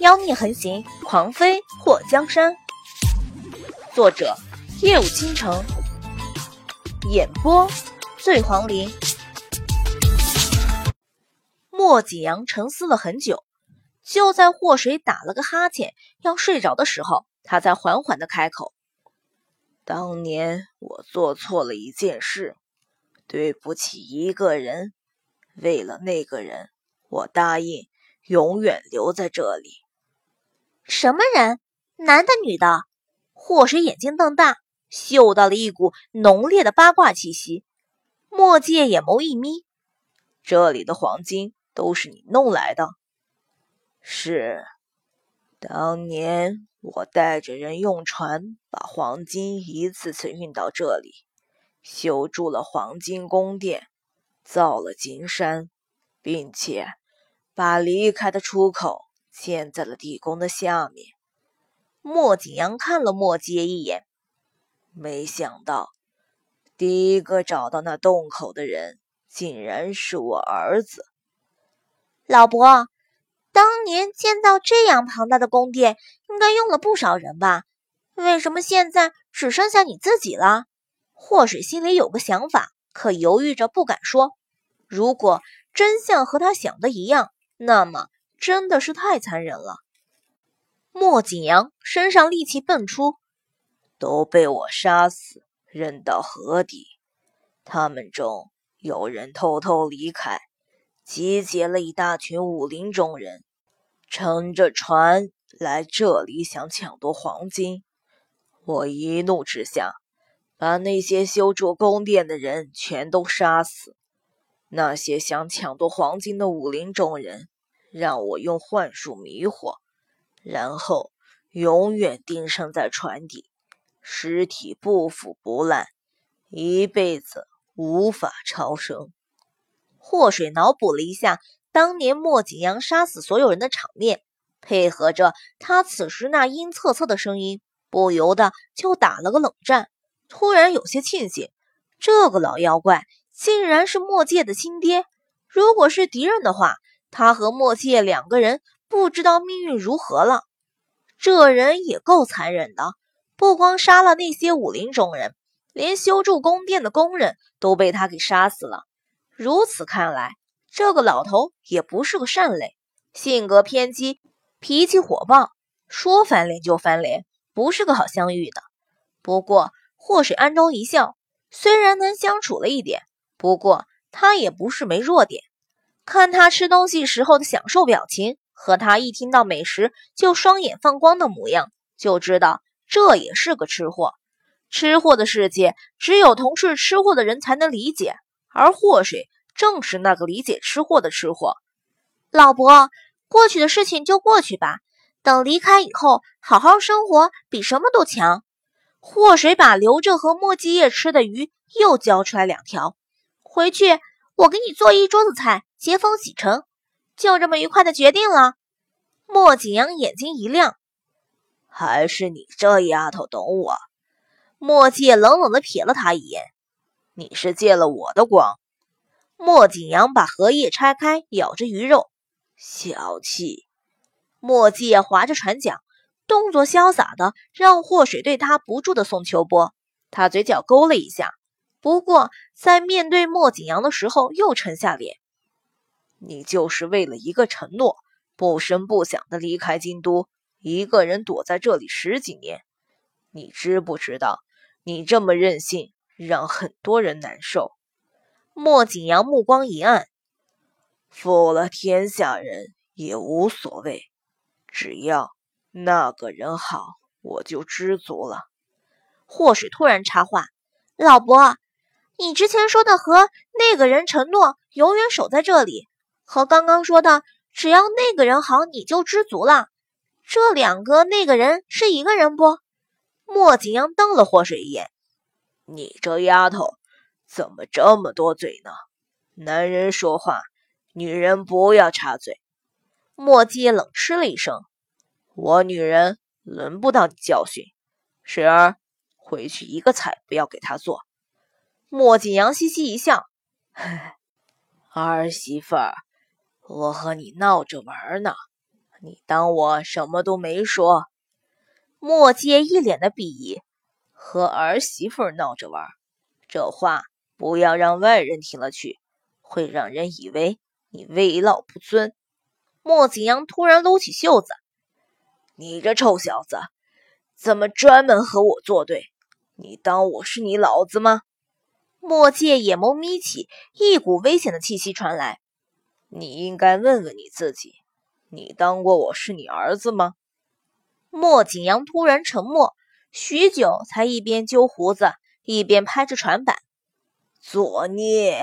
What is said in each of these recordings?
妖孽横行，狂飞祸江山。作者：夜舞倾城，演播：醉黄林。莫景阳沉思了很久，就在祸水打了个哈欠要睡着的时候，他才缓缓的开口：“当年我做错了一件事，对不起一个人，为了那个人，我答应永远留在这里。”什么人？男的女的？祸水眼睛瞪大，嗅到了一股浓烈的八卦气息。墨界眼眸一眯：“这里的黄金都是你弄来的？”“是，当年我带着人用船把黄金一次次运到这里，修筑了黄金宫殿，造了金山，并且把离开的出口。”建在了地宫的下面。莫景阳看了莫杰一眼，没想到第一个找到那洞口的人，竟然是我儿子。老伯，当年建造这样庞大的宫殿，应该用了不少人吧？为什么现在只剩下你自己了？祸水心里有个想法，可犹豫着不敢说。如果真相和他想的一样，那么……真的是太残忍了。莫景阳身上戾气迸出，都被我杀死，扔到河底。他们中有人偷偷离开，集结了一大群武林中人，乘着船来这里想抢夺黄金。我一怒之下，把那些修筑宫殿的人全都杀死。那些想抢夺黄金的武林中人。让我用幻术迷惑，然后永远钉上在船底，尸体不腐不烂，一辈子无法超生。祸水脑补了一下当年莫景阳杀死所有人的场面，配合着他此时那阴恻恻的声音，不由得就打了个冷战。突然有些庆幸，这个老妖怪竟然是莫界的亲爹。如果是敌人的话，他和莫界两个人不知道命运如何了。这人也够残忍的，不光杀了那些武林中人，连修筑宫殿的工人都被他给杀死了。如此看来，这个老头也不是个善类，性格偏激，脾气火爆，说翻脸就翻脸，不是个好相遇的。不过祸水暗中一笑，虽然难相处了一点，不过他也不是没弱点。看他吃东西时候的享受表情，和他一听到美食就双眼放光的模样，就知道这也是个吃货。吃货的世界，只有同是吃货的人才能理解，而祸水正是那个理解吃货的吃货。老伯，过去的事情就过去吧，等离开以后，好好生活比什么都强。祸水把留着和莫继业吃的鱼又交出来两条，回去我给你做一桌子菜。接风洗尘，就这么愉快的决定了。莫景阳眼睛一亮，还是你这丫头懂我。莫界冷冷的瞥了他一眼，你是借了我的光。莫景阳把荷叶拆开，咬着鱼肉，小气。莫界划着船桨，动作潇洒的让祸水对他不住的送秋波。他嘴角勾了一下，不过在面对莫景阳的时候又沉下脸。你就是为了一个承诺，不声不响的离开京都，一个人躲在这里十几年。你知不知道，你这么任性，让很多人难受。莫景阳目光一暗，负了天下人也无所谓，只要那个人好，我就知足了。祸水突然插话：“老伯，你之前说的和那个人承诺永远守在这里。”和刚刚说的，只要那个人好，你就知足了。这两个那个人是一个人不？莫景阳瞪了祸水一眼：“你这丫头怎么这么多嘴呢？男人说话，女人不要插嘴。”莫姬冷嗤了一声：“我女人轮不到你教训。水儿，回去一个菜不要给她做。”莫景阳嘻嘻一笑：“ 儿媳妇儿。”我和你闹着玩呢，你当我什么都没说？莫介一脸的鄙夷，和儿媳妇闹着玩，这话不要让外人听了去，会让人以为你为老不尊。莫景阳突然搂起袖子：“你这臭小子，怎么专门和我作对？你当我是你老子吗？”莫介眼眸眯起，一股危险的气息传来。你应该问问你自己，你当过我是你儿子吗？莫景阳突然沉默，许久，才一边揪胡子，一边拍着船板。作孽！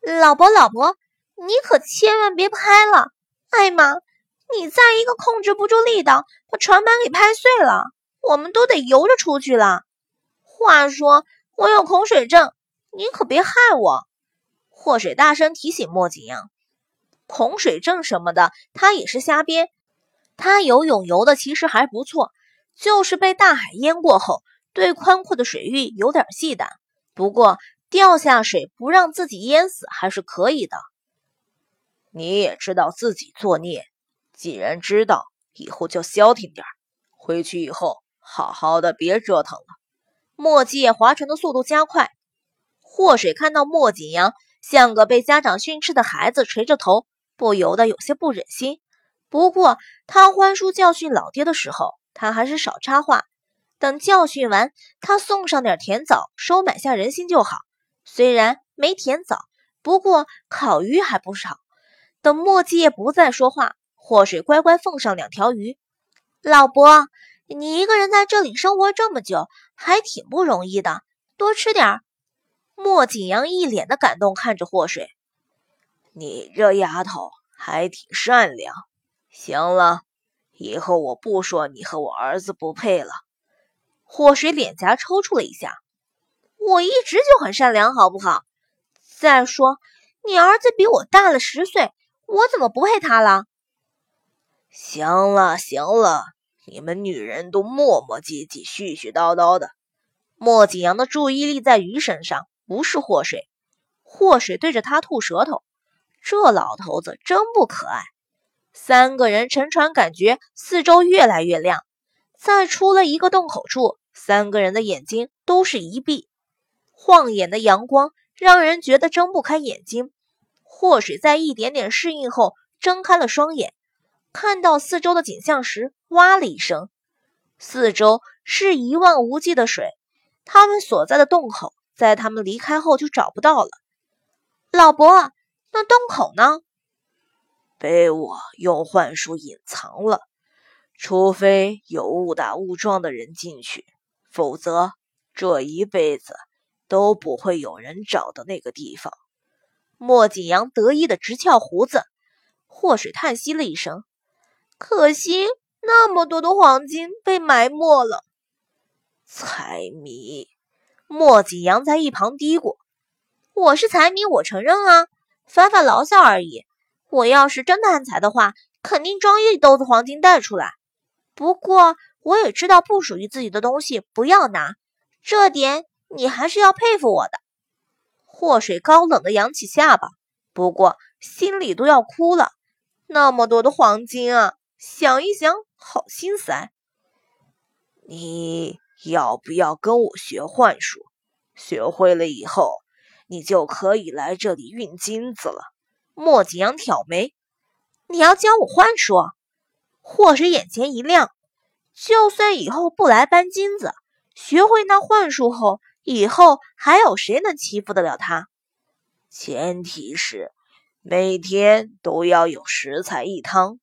老伯，老伯，你可千万别拍了！艾玛，你再一个控制不住力道，把船板给拍碎了，我们都得游着出去了。话说。我有恐水症，你可别害我！祸水大声提醒莫景阳：“恐水症什么的，他也是瞎编。他游泳游的其实还不错，就是被大海淹过后，对宽阔的水域有点忌惮。不过掉下水不让自己淹死还是可以的。你也知道自己作孽，既然知道，以后就消停点回去以后，好好的，别折腾了。”墨迹划船的速度加快，祸水看到莫景阳像个被家长训斥的孩子，垂着头，不由得有些不忍心。不过他欢叔教训老爹的时候，他还是少插话。等教训完，他送上点甜枣，收买下人心就好。虽然没甜枣，不过烤鱼还不少。等墨迹不再说话，祸水乖乖奉上两条鱼。老伯。你一个人在这里生活这么久，还挺不容易的，多吃点儿。莫景阳一脸的感动看着祸水，你这丫头还挺善良。行了，以后我不说你和我儿子不配了。祸水脸颊抽搐了一下，我一直就很善良，好不好？再说你儿子比我大了十岁，我怎么不配他了？行了，行了。你们女人都磨磨唧唧、絮絮叨叨的。莫景阳的注意力在鱼身上，不是祸水。祸水对着他吐舌头，这老头子真不可爱。三个人乘船，感觉四周越来越亮。在出了一个洞口处，三个人的眼睛都是一闭，晃眼的阳光让人觉得睁不开眼睛。祸水在一点点适应后，睁开了双眼。看到四周的景象时，哇了一声。四周是一望无际的水，他们所在的洞口，在他们离开后就找不到了。老伯，那洞口呢？被我用幻术隐藏了。除非有误打误撞的人进去，否则这一辈子都不会有人找到那个地方。莫景阳得意的直翘胡子。祸水叹息了一声。可惜那么多的黄金被埋没了。财迷，莫景阳在一旁嘀咕：“我是财迷，我承认啊，发发牢骚而已。我要是真贪财的话，肯定装一兜子黄金带出来。不过我也知道不属于自己的东西不要拿，这点你还是要佩服我的。”祸水高冷的扬起下巴，不过心里都要哭了。那么多的黄金啊！想一想，好心塞。你要不要跟我学幻术？学会了以后，你就可以来这里运金子了。莫景阳挑眉：“你要教我幻术？”霍水眼前一亮：“就算以后不来搬金子，学会那幻术后，以后还有谁能欺负得了他？前提是每天都要有食材一汤。”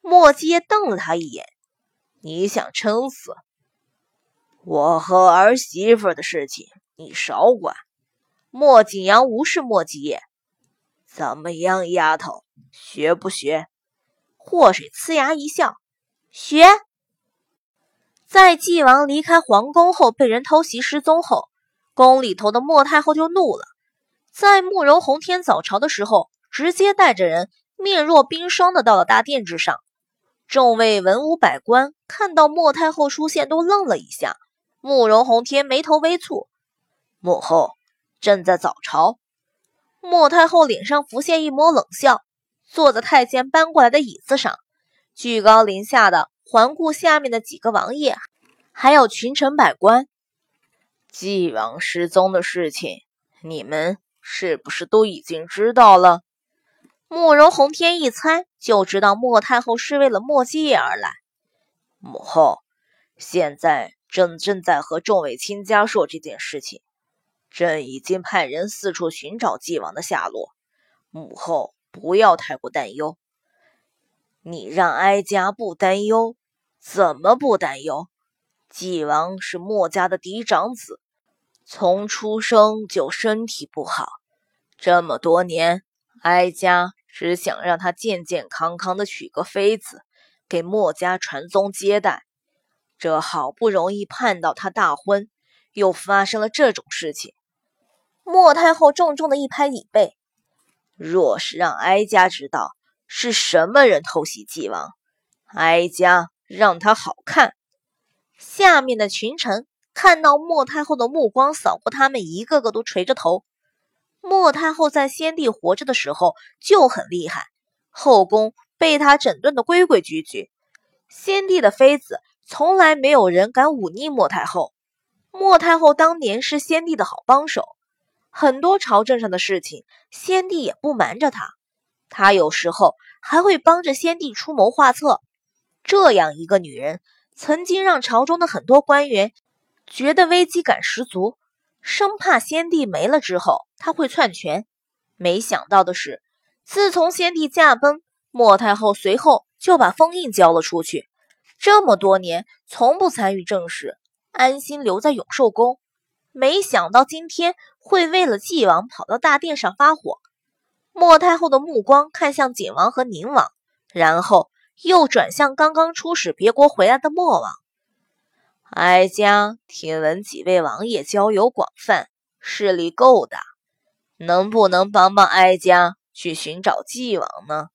莫阶瞪了他一眼：“你想撑死我和儿媳妇的事情，你少管。”莫景阳无视莫阶：“怎么样，丫头，学不学？”祸水呲牙一笑：“学。”在纪王离开皇宫后被人偷袭失踪后，宫里头的莫太后就怒了，在慕容洪天早朝的时候，直接带着人面若冰霜的到了大殿之上。众位文武百官看到莫太后出现，都愣了一下。慕容宏天眉头微蹙：“母后正在早朝。”莫太后脸上浮现一抹冷笑，坐在太监搬过来的椅子上，居高临下的环顾下面的几个王爷，还有群臣百官。纪王失踪的事情，你们是不是都已经知道了？慕容宏天一猜就知道莫太后是为了莫继业而来。母后现在朕正在和众位亲家说这件事情，朕已经派人四处寻找纪王的下落。母后不要太过担忧。你让哀家不担忧？怎么不担忧？纪王是墨家的嫡长子，从出生就身体不好，这么多年，哀家只想让他健健康康的娶个妃子，给墨家传宗接代。这好不容易盼到他大婚，又发生了这种事情。莫太后重重的一拍椅背：“若是让哀家知道是什么人偷袭纪王，哀家让他好看。”下面的群臣看到莫太后的目光扫过他们，一个个都垂着头。莫太后在先帝活着的时候就很厉害，后宫被她整顿的规规矩矩。先帝的妃子从来没有人敢忤逆莫太后。莫太后当年是先帝的好帮手，很多朝政上的事情，先帝也不瞒着她。她有时候还会帮着先帝出谋划策。这样一个女人。曾经让朝中的很多官员觉得危机感十足，生怕先帝没了之后他会篡权。没想到的是，自从先帝驾崩，莫太后随后就把封印交了出去，这么多年从不参与政事，安心留在永寿宫。没想到今天会为了纪王跑到大殿上发火。莫太后的目光看向景王和宁王，然后。又转向刚刚出使别国回来的莫王，哀家听闻几位王爷交友广泛，势力够大，能不能帮帮哀家去寻找纪王呢？